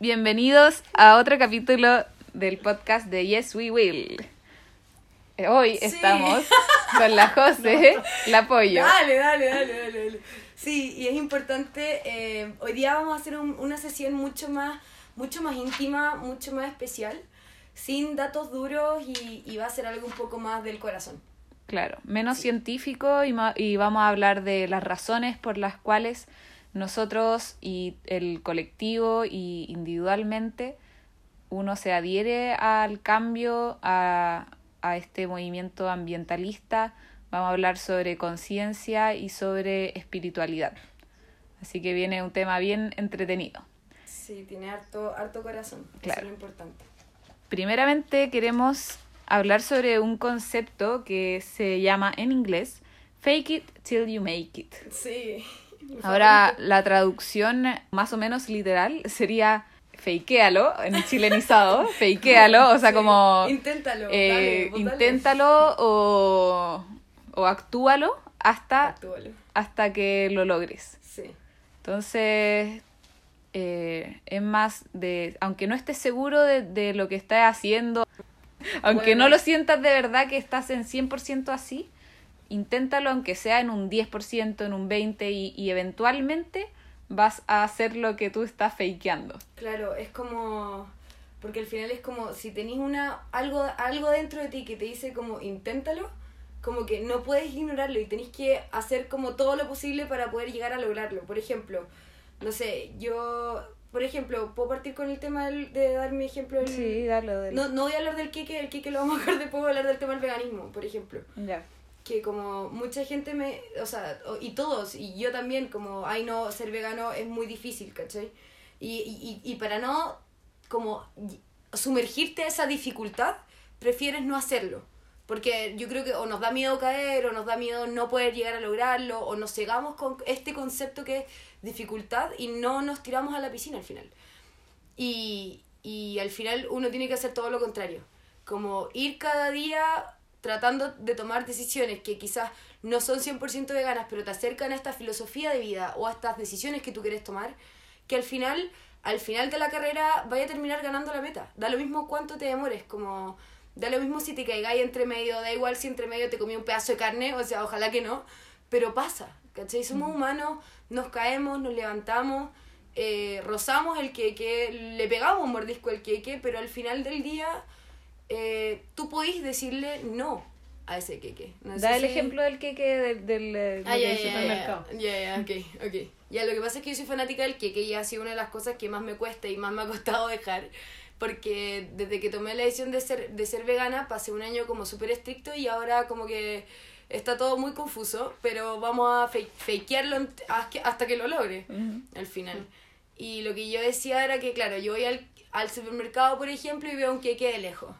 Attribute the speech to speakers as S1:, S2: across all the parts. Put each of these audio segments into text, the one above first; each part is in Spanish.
S1: Bienvenidos a otro capítulo del podcast de Yes We Will. Hoy
S2: Sí.
S1: estamos con la José, la Pollo.
S2: Dale, dale, dale, dale, dale. Sí, y es importante, eh, hoy día vamos a hacer un- una sesión mucho más, mucho más íntima, mucho más especial, sin datos duros y, y va a ser algo un poco más del corazón.
S1: Claro, menos científico y, y vamos a hablar de las razones por las cuales nosotros y el colectivo y individualmente uno se adhiere al cambio, a, a este movimiento ambientalista. Vamos a hablar sobre conciencia y sobre espiritualidad. Así que viene un tema bien entretenido.
S2: Sí, tiene harto, harto corazón, eso
S1: Claro.
S2: es lo importante.
S1: Primeramente queremos hablar sobre un concepto que se llama en inglés Fake it till you make it.
S2: Sí.
S1: Ahora la traducción más o menos literal sería fakealo en chilenizado, fakealo, o sea
S2: Sí,
S1: como
S2: Inténtalo,
S1: eh,
S2: dale.
S1: inténtalo o, o actúalo hasta,
S2: Actúalo.
S1: hasta que lo logres.
S2: Sí.
S1: Entonces, eh, es más de, aunque no estés seguro de, de lo que estás haciendo, aunque
S2: Bueno.
S1: no lo sientas de verdad que estás en 100% así, inténtalo aunque sea en un 10%, en un 20% y, y eventualmente vas a hacer lo que tú estás fakeando.
S2: Claro, es como. Porque al final es como si tenés una algo, algo dentro de ti que te dice como inténtalo, como que no puedes ignorarlo y tenés que hacer como todo lo posible para poder llegar a lograrlo. Por ejemplo, no sé, yo, por ejemplo, puedo partir con el tema del- de dar mi ejemplo. del-
S1: dale,
S2: no, no voy a hablar del queque, el queque lo vamos a dejar después, voy a hablar del tema del veganismo, por ejemplo
S1: Ya.
S2: Que como mucha gente me, o sea, y todos, y yo también, como, ay no, ser vegano es muy difícil, ¿cachai? Y, y, y para no, como, sumergirte a esa dificultad, prefieres no hacerlo. Porque yo creo que o nos da miedo caer, o nos da miedo no poder llegar a lograrlo, o nos cegamos con este concepto que es dificultad y no nos tiramos a la piscina al final. Y, y al final uno tiene que hacer todo lo contrario. Como ir cada día tratando de tomar decisiones que quizás no son 100% veganas, pero te acercan a esta filosofía de vida o a estas decisiones que tú quieres tomar, que al final, al final de la carrera vaya a terminar ganando la meta. Da lo mismo cuánto te demores, como da lo mismo si te caigáis entre medio, da igual si entre medio te comí un pedazo de carne, o sea, ojalá que no, pero pasa, ¿cachai? Somos humanos, nos caemos, nos levantamos, eh, rozamos el queque, le pegamos un mordisco al queque, pero al final del día eh, tú podís decirle no a ese queque. No
S1: Da el
S2: si-
S1: ejemplo del queque del, del, eh,
S2: Ah,
S1: del
S2: ya,
S1: supermercado.
S2: ya, ya, ya, ok, ok. Ya, lo que pasa es que yo soy fanática del queque y ha sido una de las cosas que más me cuesta y más me ha costado dejar. Porque desde que tomé la decisión de ser, de ser vegana, pasé un año como súper estricto y ahora como que está todo muy confuso, pero vamos a fake, fakearlo hasta que lo logre
S1: Ujú.
S2: al final. Y lo que yo decía era que, claro, yo voy al, al supermercado, por ejemplo, y veo un queque de lejos.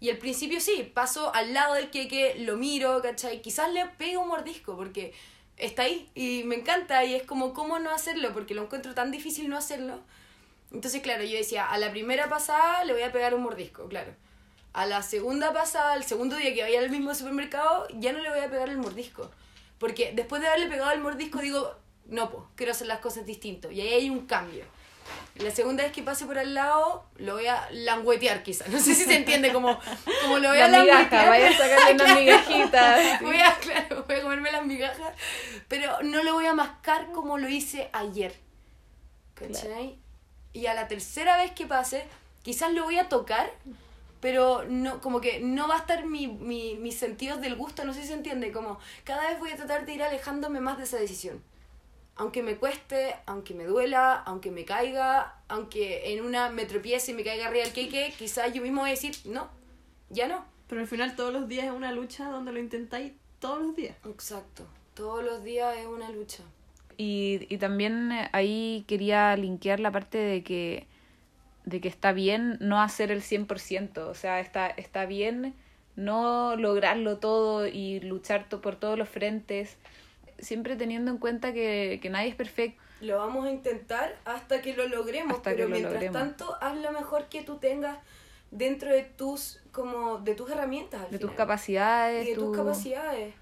S2: Y al principio sí, paso al lado del queque, lo miro, ¿cachai? Quizás le pego un mordisco porque está ahí y me encanta y es como, ¿cómo no hacerlo? Porque lo encuentro tan difícil no hacerlo. Entonces, claro, yo decía, a la primera pasada le voy a pegar un mordisco, claro. A la segunda pasada, al segundo día que vaya al mismo supermercado, ya no le voy a pegar el mordisco. Porque después de haberle pegado el mordisco, digo, no, pues, quiero hacer las cosas distinto. Y ahí hay un cambio. La segunda vez que pase por al lado, lo voy a languetear quizás. No sé si se entiende, como, como lo voy a
S1: La
S2: languetear.
S1: vaya a sacarle unas
S2: Claro.
S1: migajitas.
S2: Voy a, claro, voy a comerme las migajas, pero no lo voy a mascar como lo hice ayer. ¿Cachai? Y a la tercera vez que pase, quizás lo voy a tocar, pero no, como que no va a estar mi, mi, mis sentidos del gusto, no sé si se entiende, como cada vez voy a tratar de ir alejándome más de esa decisión. Aunque me cueste, aunque me duela, aunque me caiga, aunque en una me tropiece y me caiga arriba el queque, quizás yo mismo voy a decir, no, ya no.
S3: Pero al final todos los días es una lucha donde lo intentáis todos los días.
S2: Exacto. Todos los días es una lucha.
S1: Y, y también eh, ahí quería linkear la parte de que, de que está bien no hacer el 100%, o sea, está, está bien no lograrlo todo y luchar to- por todos los frentes, siempre teniendo en cuenta que, que nadie es perfecto.
S2: Lo vamos a intentar hasta que lo logremos,
S1: Hasta
S2: pero
S1: lo
S2: mientras
S1: logremos.
S2: tanto, haz lo mejor que tú tengas dentro de tus como de tus herramientas al
S1: de tus
S2: final.
S1: capacidades,
S2: y de
S1: tu-
S2: tus capacidades.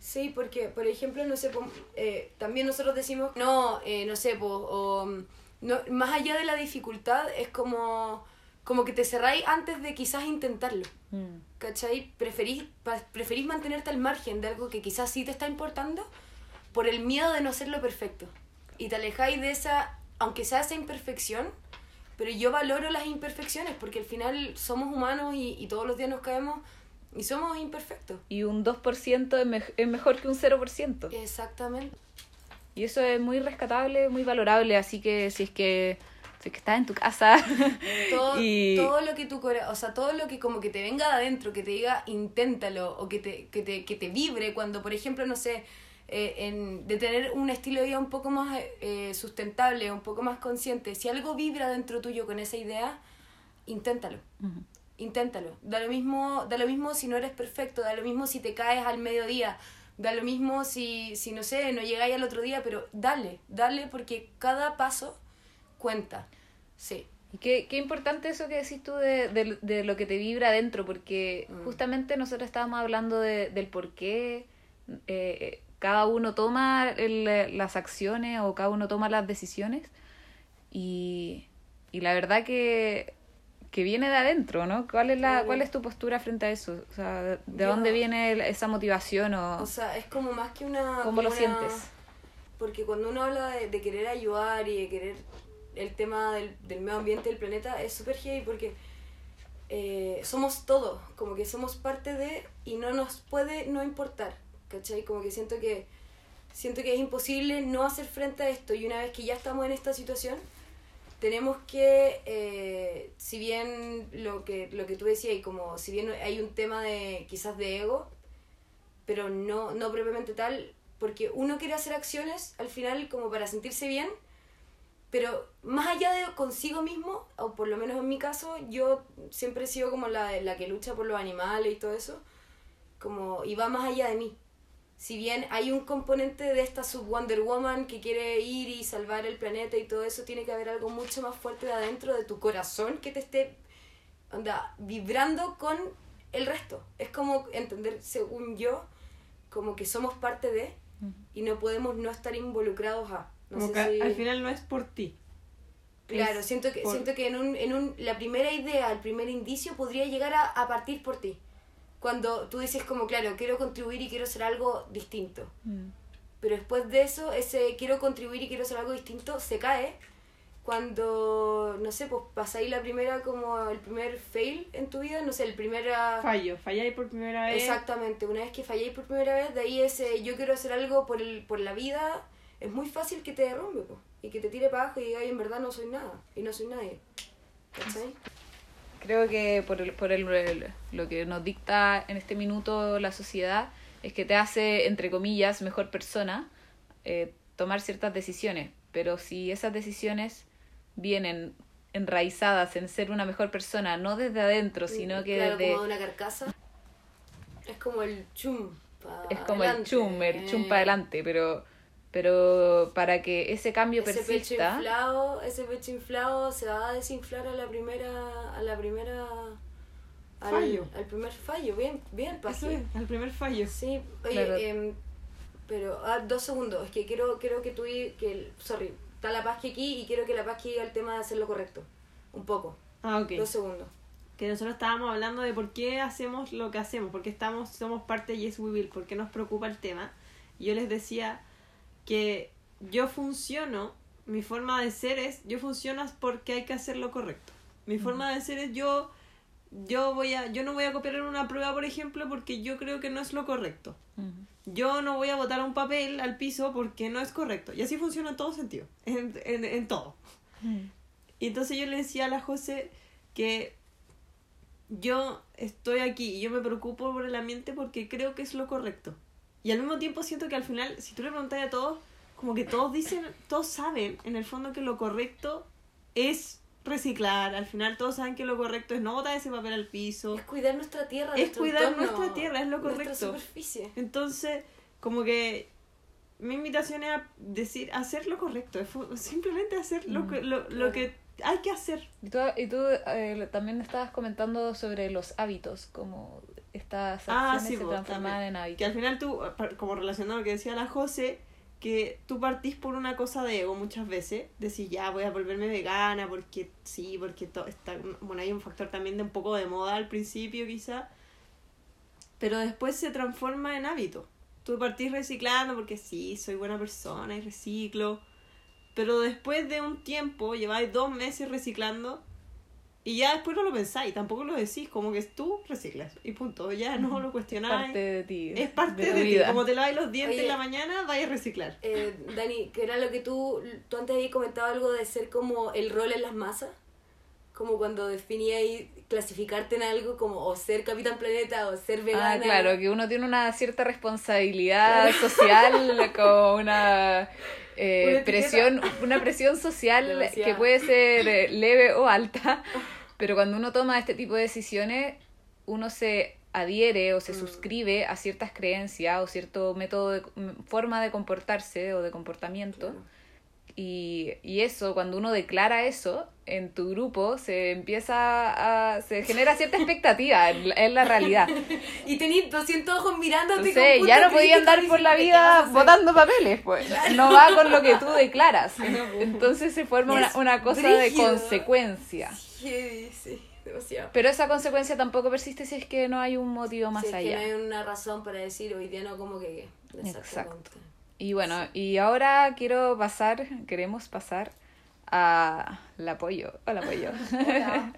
S2: Sí, porque, por ejemplo, no sé, po- eh, también nosotros decimos, no, eh, no sé, po, o, no, más allá de la dificultad, es como, como que te cerráis antes de quizás intentarlo.
S1: Mm.
S2: ¿Cachai? Preferís, preferís mantenerte al margen de algo que quizás sí te está importando por el miedo de no hacerlo perfecto. Y te alejáis de esa, aunque sea esa imperfección, pero yo valoro las imperfecciones porque al final somos humanos y, y todos los días nos caemos y somos imperfectos.
S1: Y un 2% es, es mejor que un 0%.
S2: Exactamente.
S1: Y eso es muy rescatable, muy valorable, así que si es que, si es que estás en tu casa
S2: Todo,
S1: y
S2: todo lo que tu cora- o sea, todo lo que como que te venga de adentro, que te diga inténtalo, o que te, que te, que te vibre cuando, por ejemplo, no sé, eh, en, de tener un estilo de vida un poco más eh, sustentable, un poco más consciente, si algo vibra dentro tuyo con esa idea, inténtalo.
S1: Ujú.
S2: Inténtalo. Da lo mismo, da lo mismo si no eres perfecto, da lo mismo si te caes al mediodía, da lo mismo si, si no sé, no llegáis al otro día, pero dale, dale porque cada paso cuenta. Sí.
S1: Y qué, qué importante eso que decís tú de, de, de lo que te vibra adentro, porque
S2: Mm.
S1: justamente nosotros estábamos hablando de, del por qué eh, cada uno toma el- las acciones o cada uno toma las decisiones. Y, y la verdad que, que viene de adentro, ¿no? ¿Cuál es, la. ¿Cuál es tu postura frente a eso? O sea, ¿de
S2: Yo-
S1: dónde viene esa motivación o,
S2: O sea, es como más que una...
S1: cómo lo
S2: una-
S1: sientes?
S2: Porque cuando uno habla de, de querer ayudar y de querer el tema del, del medio ambiente del planeta, es súper heavy porque eh, somos todo, como que somos parte de y no nos puede no importar, ¿cachai? Como que siento que siento que es imposible no hacer frente a esto y una vez que ya estamos en esta situación, tenemos que, eh, si bien lo que, lo que tú decías, y como si bien hay un tema de quizás de ego, pero no, no propiamente tal, porque uno quiere hacer acciones al final como para sentirse bien, pero más allá de consigo mismo, o por lo menos en mi caso, yo siempre he sido como la, la que lucha por los animales y todo eso, como, y va más allá de mí. Si bien hay un componente de esta sub Wonder Woman que quiere ir y salvar el planeta y todo eso, tiene que haber algo mucho más fuerte de adentro de tu corazón que te esté onda, vibrando con el resto. Es como entender, según yo, como que somos parte de y no podemos no estar involucrados a. No
S3: Como
S2: sé
S3: que
S2: si-
S3: al final no es por ti.
S2: Claro, siento que,
S3: por-
S2: siento que en, un, en un, la primera idea, el primer indicio podría llegar a, a partir por ti. Cuando tú dices como, claro, quiero contribuir y quiero hacer algo distinto.
S1: Mm.
S2: Pero después de eso, ese quiero contribuir y quiero hacer algo distinto se cae cuando, no sé, pues pasáis la primera como el primer fail en tu vida, no sé, el primer...
S3: Fallo, falláis por primera vez.
S2: Exactamente, una vez que falléis por primera vez, de ahí ese yo quiero hacer algo por, el, por la vida, es muy fácil que te derrumbe po, y que te tire para abajo y diga, "Ay, en verdad no soy nada y no soy nadie. ¿Cachai?
S1: Creo que por, el, por el, el- lo que nos dicta en este minuto la sociedad es que te hace, entre comillas, mejor persona eh, tomar ciertas decisiones. Pero si esas decisiones vienen enraizadas en ser una mejor persona, no desde adentro, sino que
S2: claro,
S1: desde...
S2: como de una carcasa. Es como el chum. pa
S1: Es como el chum, el chum
S2: Eh,
S1: para adelante, pero, pero para que ese cambio
S2: Ese pecho
S1: persista...
S2: inflado, ese pecho inflado se va a desinflar a la primera, a la primera, al,
S3: Fallo.
S2: al primer fallo, bien, bien,
S3: Eso
S2: Paqui.
S3: es, al primer fallo.
S2: Sí, oye,
S1: Claro.
S2: em, pero ah, dos segundos, es que quiero, quiero que tú, que, sorry, está la Paz aquí y quiero que la Paz diga el tema de hacer lo correcto, un poco,
S3: Ah, ok.
S2: dos segundos.
S3: Que nosotros estábamos hablando de por qué hacemos lo que hacemos, por qué estamos, somos parte de Yes We Will, por qué nos preocupa el tema. Y yo les decía que yo funciono, mi forma de ser es, yo funciono porque hay que hacer lo correcto. Mi forma de ser es yo, yo voy a, yo no voy a copiar en una prueba, por ejemplo, porque yo creo que no es lo correcto. Yo no voy a botar un papel al piso porque no es correcto. Y así funciona en todo sentido, en, en, en todo. Y entonces yo le decía a la José que yo estoy aquí y yo me preocupo por el ambiente porque creo que es lo correcto. Y al mismo tiempo siento que al final, si tú le preguntas a todos, como que todos dicen, todos saben en el fondo que lo correcto es reciclar. Al final todos saben que lo correcto es no botar ese papel al piso.
S2: Es cuidar nuestra tierra,
S3: Es
S2: nuestro
S3: cuidar
S2: entorno,
S3: nuestra tierra, es lo
S2: Nuestra
S3: correcto.
S2: superficie.
S3: Entonces, como que mi invitación es a decir, hacer lo correcto, simplemente hacer lo,
S1: Mm,
S3: que, lo, lo que hay que hacer.
S1: Y tú, y tú eh, también estabas comentando sobre los hábitos, como estas
S3: Ah,
S1: acciones
S3: sí,
S1: se
S3: vos,
S1: transforman
S3: también.
S1: en hábitos.
S3: Que al final tú, pa- como relacionado a lo que decía la José, que tú partís por una cosa de ego muchas veces, decís ya voy a volverme vegana porque sí, porque todo está, bueno, hay un factor también de un poco de moda al principio quizá, pero después se transforma en hábito. Tú partís reciclando porque sí, soy buena persona y reciclo, pero después de un tiempo, lleváis dos meses reciclando y ya después no lo pensáis, tampoco lo decís, como que tú reciclas y punto, ya no lo cuestionáis.
S1: Parte de ti.
S3: Es parte
S1: de,
S3: de,
S1: tu
S3: ti,
S1: vida.
S3: como te lavas los dientes
S2: Oye.
S3: en la mañana, vais a reciclar.
S2: Eh, Dani, que era lo que tú, tú antes habías comentado algo de ser como el rol en las masas, como cuando definías clasificarte en algo como o ser Capitán Planeta o ser vegana.
S1: Ah, claro, que uno tiene una cierta responsabilidad social, como una eh,
S2: Una
S1: presión, una presión social
S2: Demasiado.
S1: que puede ser eh, leve o alta, pero cuando uno toma este tipo de decisiones, uno se adhiere o se
S2: Mm.
S1: suscribe a ciertas creencias o cierto método de forma de comportarse o de comportamiento.
S2: Claro.
S1: Y, y eso, cuando uno declara eso en tu grupo, se empieza a... se genera cierta expectativa en, la- en la realidad.
S2: Y tenés 200 ojos mirándote
S1: Entonces,
S2: con
S1: ya no podía andar por la
S2: diciendo, ¿qué vas a
S1: vida
S2: hacer?
S1: botando papeles, pues. No va con lo que tú declaras.
S3: pues.
S1: Entonces se forma una, una cosa de
S2: brígido.
S1: consecuencia.
S2: Sí, sí, demasiado.
S1: Pero esa consecuencia tampoco persiste si es que no hay un motivo más
S2: Si es que
S1: allá.
S2: no hay una razón para decir hoy día no como que...
S1: Exacto. Y bueno, y ahora quiero pasar, queremos pasar a la apoyo. Hola apoyo.
S2: Hola.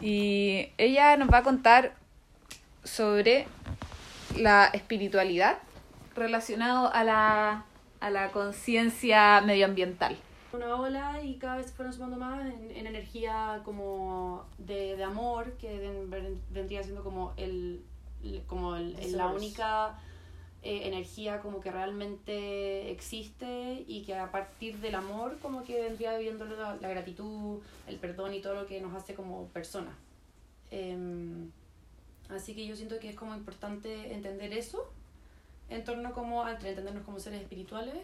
S1: y ella nos va a contar sobre la espiritualidad relacionado a la, a la conciencia medioambiental.
S4: una ola y cada vez se fueron sumando más en, en energía como de, de amor, que ven- ven- vendría siendo como el, el- como el-
S2: The
S4: la única eh, energía como que realmente existe y que a partir del amor como que vendría viviendo la, la gratitud, el perdón y todo lo que nos hace como personas. Em, así que yo siento que es como importante entender eso en torno como a entendernos como seres espirituales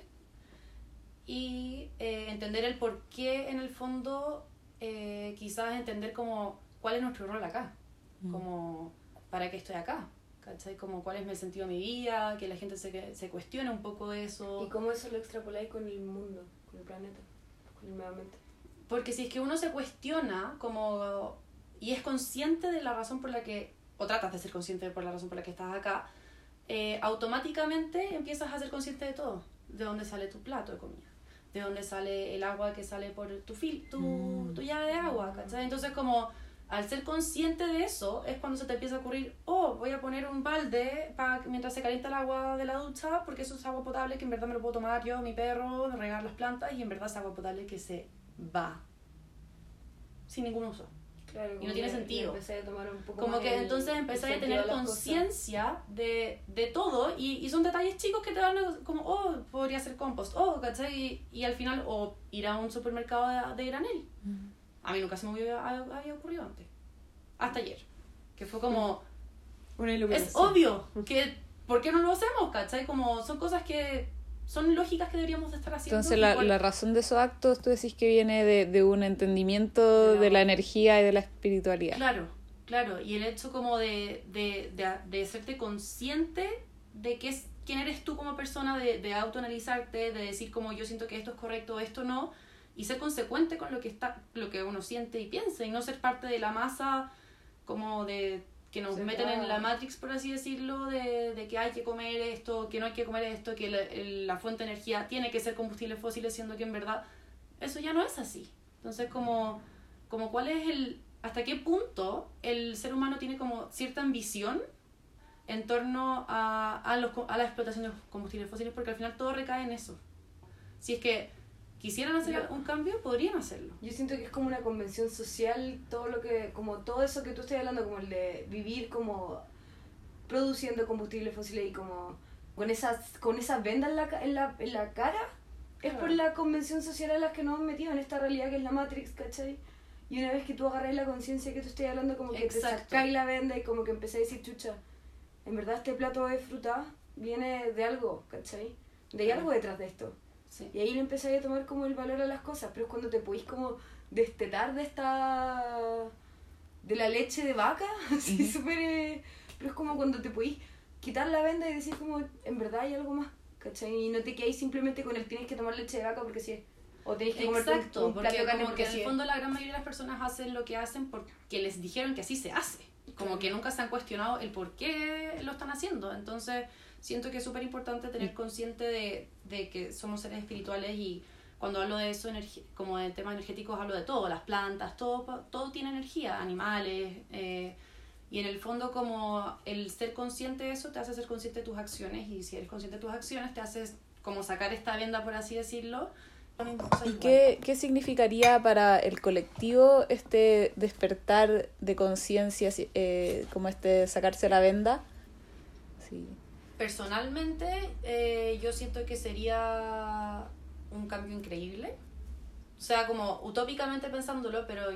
S4: y eh, entender el por qué en el fondo eh, quizás entender como cuál es nuestro rol acá como para qué estoy acá ¿cachai? como cuál es el sentido de mi vida que la gente se, se cuestione un poco eso
S2: ¿Y cómo eso lo extrapoláis con el mundo, con el planeta, con el medio ambiente?
S4: Porque si es que uno se cuestiona como y es consciente de la razón por la que, o tratas de ser consciente por la razón por la que estás acá, eh, automáticamente empiezas a ser consciente de todo. De dónde sale tu plato de comida, de dónde sale el agua que sale por tu, fil tu,
S1: Mm.
S4: tu llave de agua, ¿cachai? Entonces como al ser consciente de eso es cuando se te empieza a ocurrir, oh, voy a poner un balde para mientras se calienta el agua de la ducha, porque eso es agua potable que en verdad me lo puedo tomar yo, mi perro, regar las plantas y en verdad es agua potable que se va sin ningún uso.
S2: Claro,
S4: no tiene sentido.
S2: a tomar un poco
S4: Como que
S2: el-
S4: entonces empecé a tener conciencia de, de todo y, y son detalles chicos que te dan como, oh, podría hacer compost, oh, ¿cachai? Y, y al final, o ir a un supermercado de, de granel. A mí nunca se me había, había ocurrido antes. Hasta ayer. Que fue como,
S3: Una
S4: es obvio que, ¿por qué no lo hacemos? ¿cachai? Como son cosas que son lógicas que deberíamos de estar haciendo.
S1: Entonces la, la razón de esos actos tú decís que viene de, de un entendimiento
S4: De
S1: de
S4: la-
S1: la energía y de la espiritualidad.
S4: Claro, claro. Y el hecho como de, de, de, de serte consciente de qué es, quién eres tú como persona, de, de autoanalizarte, de decir como yo siento que esto es correcto, esto no, y ser consecuente con lo que está, lo que uno siente y piensa, y no ser parte de la masa como de que nos meten en la Matrix, por así decirlo, de, de que hay que comer esto, que no hay que comer esto, que la, fuente de energía tiene que ser combustibles fósiles, siendo que en verdad eso ya no es así. Entonces, como, como cuál es el, hasta qué punto el ser humano tiene como cierta ambición en torno a, a, los, a la explotación de los combustibles fósiles, porque al final todo recae en eso. Si es que quisieran hacer
S2: Yo-
S4: un cambio, podrían hacerlo.
S2: Yo siento que es como una convención social, todo lo que, como todo eso que tú estás hablando, como el de vivir como produciendo combustibles fósiles y como con esas, con esas vendas en la, en la, en la cara, es
S4: Claro.
S2: por la convención social a la que nos hemos metido en esta realidad que es la Matrix, ¿cachai? Y una vez que tú agarras la conciencia que tú estás hablando, como que te
S4: Exacto.
S2: sacáis la venda y como que empecé a decir, chucha, en verdad este plato de fruta viene de algo, ¿cachai? De
S4: Claro.
S2: algo detrás de esto.
S4: Sí.
S2: Y ahí le empezáis a tomar como el valor a las cosas, pero es cuando te podéis como destetar de esta... de la leche de vaca, así
S1: Ujú.
S2: súper... eh, Pero es como cuando te podéis quitar la venda y decir como, en verdad hay algo más, ¿cachai? Y no te quedáis simplemente con el tienes que tomar leche de vaca porque sí. O tienes que comer
S4: Exacto,
S2: un, plato
S4: porque
S2: carne
S4: como que
S2: porque
S4: en
S2: sí.
S4: el fondo la gran mayoría de las personas hacen lo que hacen porque les dijeron que así se hace. Como que nunca se han cuestionado el por qué lo están haciendo. Entonces, siento que es súper importante tener consciente de, de que somos seres espirituales y cuando hablo de eso, como de temas energéticos, hablo de todo, las plantas, todo, todo tiene energía, animales. eh, y en el fondo, como el ser consciente de eso te hace ser consciente de tus acciones y si eres consciente de tus acciones, te haces como sacar esta venda, por así decirlo.
S1: ¿Y qué, qué significaría para el colectivo este despertar de conciencia, eh, como este sacarse la venda? Sí.
S4: Personalmente, eh, yo siento que sería un cambio increíble. O sea, como utópicamente pensándolo, pero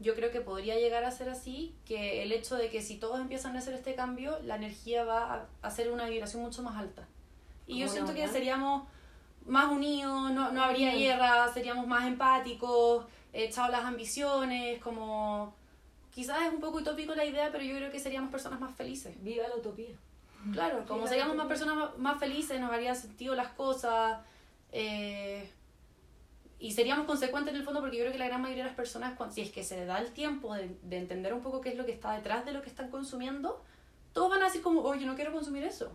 S4: yo creo que podría llegar a ser así, que el hecho de que si todos empiezan a hacer este cambio, la energía va a hacer una vibración mucho más alta. Y yo siento que seríamos más unidos, no, no habría guerra, seríamos más empáticos, echados las ambiciones, como... Quizás es un poco utópico la idea, pero yo creo que seríamos personas más felices.
S2: Viva la utopía.
S4: Claro, como seríamos más personas más- felices, nos haría sentido las cosas. eh, y seríamos consecuentes en el fondo porque yo creo que la gran mayoría de las personas, si es que se le da el tiempo de, de entender un poco qué es lo que está detrás de lo que están consumiendo, todos van a decir como, oye, no quiero consumir eso.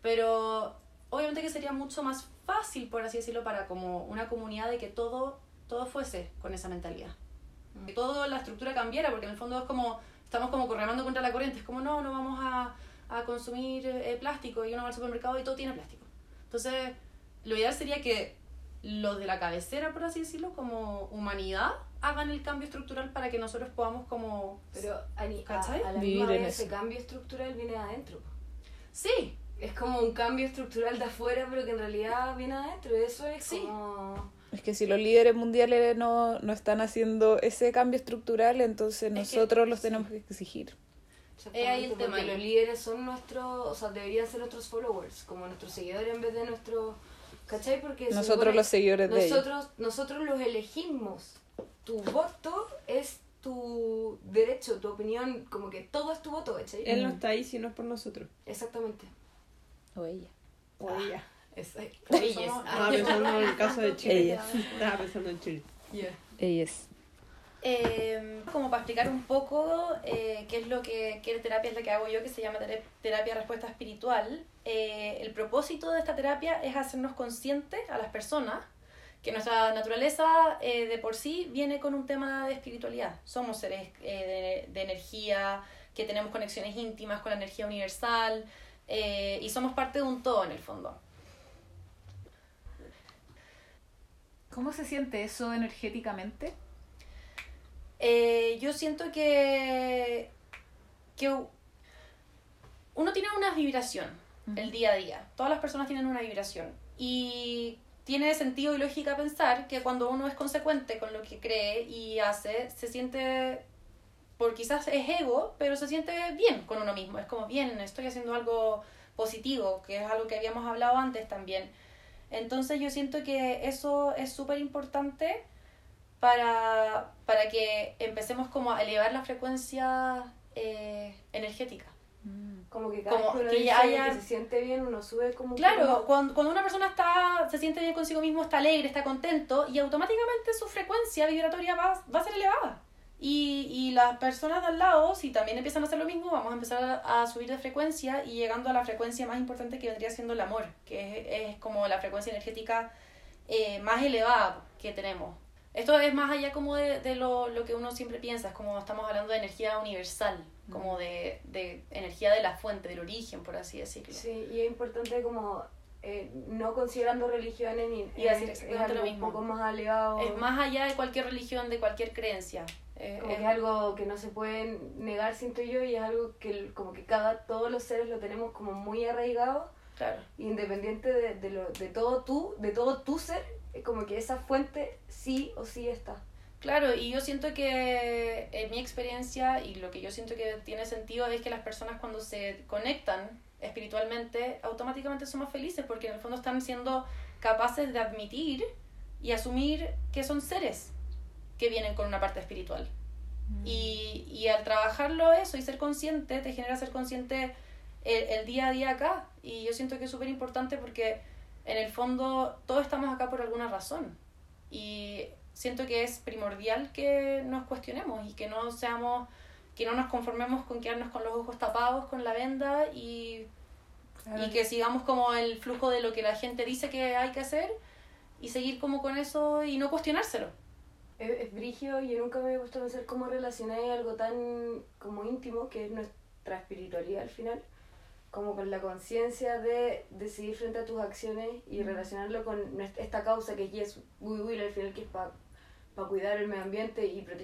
S4: Pero obviamente que sería mucho más fácil, por así decirlo, para como una comunidad de que todo, todo fuese con esa mentalidad. Que toda la estructura cambiara, porque en el fondo es como, estamos como remando contra la corriente, es como, no, no vamos a, a consumir eh, plástico y uno va al supermercado y todo tiene plástico. Entonces, lo ideal sería que los de la cabecera, por así decirlo, como humanidad, hagan el cambio estructural para que nosotros podamos como...
S2: Pero a, a,
S4: ¿Cachai?
S2: a la
S1: Vivir
S2: misma
S1: en
S2: vez ese
S1: eso.
S2: cambio estructural viene de adentro.
S4: Sí,
S2: Es como un cambio estructural de afuera, pero que en realidad viene de adentro. Eso es
S4: Sí.
S2: como...
S1: Es que si los líderes mundiales no, no están haciendo ese cambio estructural, entonces
S4: que-
S1: nosotros los tenemos que exigir.
S4: Es ahí el tema
S2: porque los líderes son nuestros, o sea, deberían ser nuestros followers, como nuestros seguidores en vez de nuestros, ¿cachai? Porque
S1: Nosotros
S2: supone-
S1: los seguidores de ellos.
S2: nosotros, nosotros los elegimos. Tu voto es tu derecho, tu opinión, como que todo es tu voto, ¿cachai?
S3: Él no está ahí si no es por nosotros.
S2: Exactamente.
S1: O ella.
S3: O ella.
S2: Es,
S4: Somos-
S3: Estaba pensando en el caso de Chile.
S1: Ella.
S3: Estaba pensando en Chile.
S1: Ella es.
S4: Eh, como para explicar un poco eh, qué es lo que qué terapia es la que hago yo, que se llama tera- terapia respuesta espiritual. Eh, el propósito de esta terapia es hacernos conscientes a las personas que nuestra naturaleza eh, de por sí viene con un tema de espiritualidad. Somos seres de, energía, que tenemos conexiones íntimas con la energía universal y somos parte de un todo en el fondo.
S1: ¿Cómo se siente eso energéticamente?
S4: Eh, yo siento que, que uno tiene una vibración el día a día. Todas las personas tienen una vibración. Y tiene sentido y lógica pensar que cuando uno es consecuente con lo que cree y hace, se siente, por quizás es ego, pero se siente bien con uno mismo. Es como, bien, estoy haciendo algo positivo, que es algo que habíamos hablado antes también. Entonces yo siento que eso es súper importante para, para que empecemos como a elevar la frecuencia eh, energética.
S2: Como que cada
S4: Como
S2: vez que uno
S4: que
S2: dice
S4: ya haya-
S2: que se siente bien, uno sube como un
S4: Claro,
S2: más.
S4: cuando, cuando una persona está, se siente bien consigo mismo, está alegre, está contento, y automáticamente su frecuencia vibratoria va, va a ser elevada. Y, y las personas de al lado, si también empiezan a hacer lo mismo, vamos a empezar a, a subir de frecuencia y llegando a la frecuencia más importante que vendría siendo el amor, que es, es como la frecuencia energética eh, más elevada que tenemos. Esto es más allá como de, de lo, lo que uno siempre piensa, es como estamos hablando de energía universal, como de, de energía de la fuente, del origen, por así decirlo.
S2: Sí, y es importante como eh, no considerando religiones ni
S4: a decir
S2: es- es
S4: exactamente lo
S2: algo
S4: mismo.
S2: un poco más elevado.
S4: Es más allá de cualquier religión, de cualquier creencia. Eh,
S2: como
S4: es-
S2: que es algo que no se puede negar, siento yo, y es algo que como que cada, todos los seres lo tenemos como muy arraigado,
S4: Claro.
S2: independiente de, de, lo, de todo tú, de todo tu ser, es como que esa fuente sí o sí está.
S4: Claro, y yo siento que en mi experiencia y lo que yo siento que tiene sentido es que las personas cuando se conectan espiritualmente automáticamente son más felices porque en el fondo están siendo capaces de admitir y asumir que son seres que vienen con una parte espiritual. Y, y al trabajarlo eso y ser consciente, te genera ser consciente el, el día a día acá. Y yo siento que es súper importante porque en el fondo todos estamos acá por alguna razón. Y siento que es primordial que nos cuestionemos y que no seamos, que no nos conformemos con quedarnos con los ojos tapados con la venda y,
S1: Claro.
S4: y que sigamos como el flujo de lo que la gente dice que hay que hacer y seguir como con eso y no cuestionárselo.
S2: Es, es brigio y yo nunca me había puesto a pensar cómo relacionáis algo tan como íntimo que es nuestra espiritualidad al final, como con la conciencia de decidir frente a tus acciones y relacionarlo con esta causa que es We Will al final que es para cuidar el medio ambiente y proteger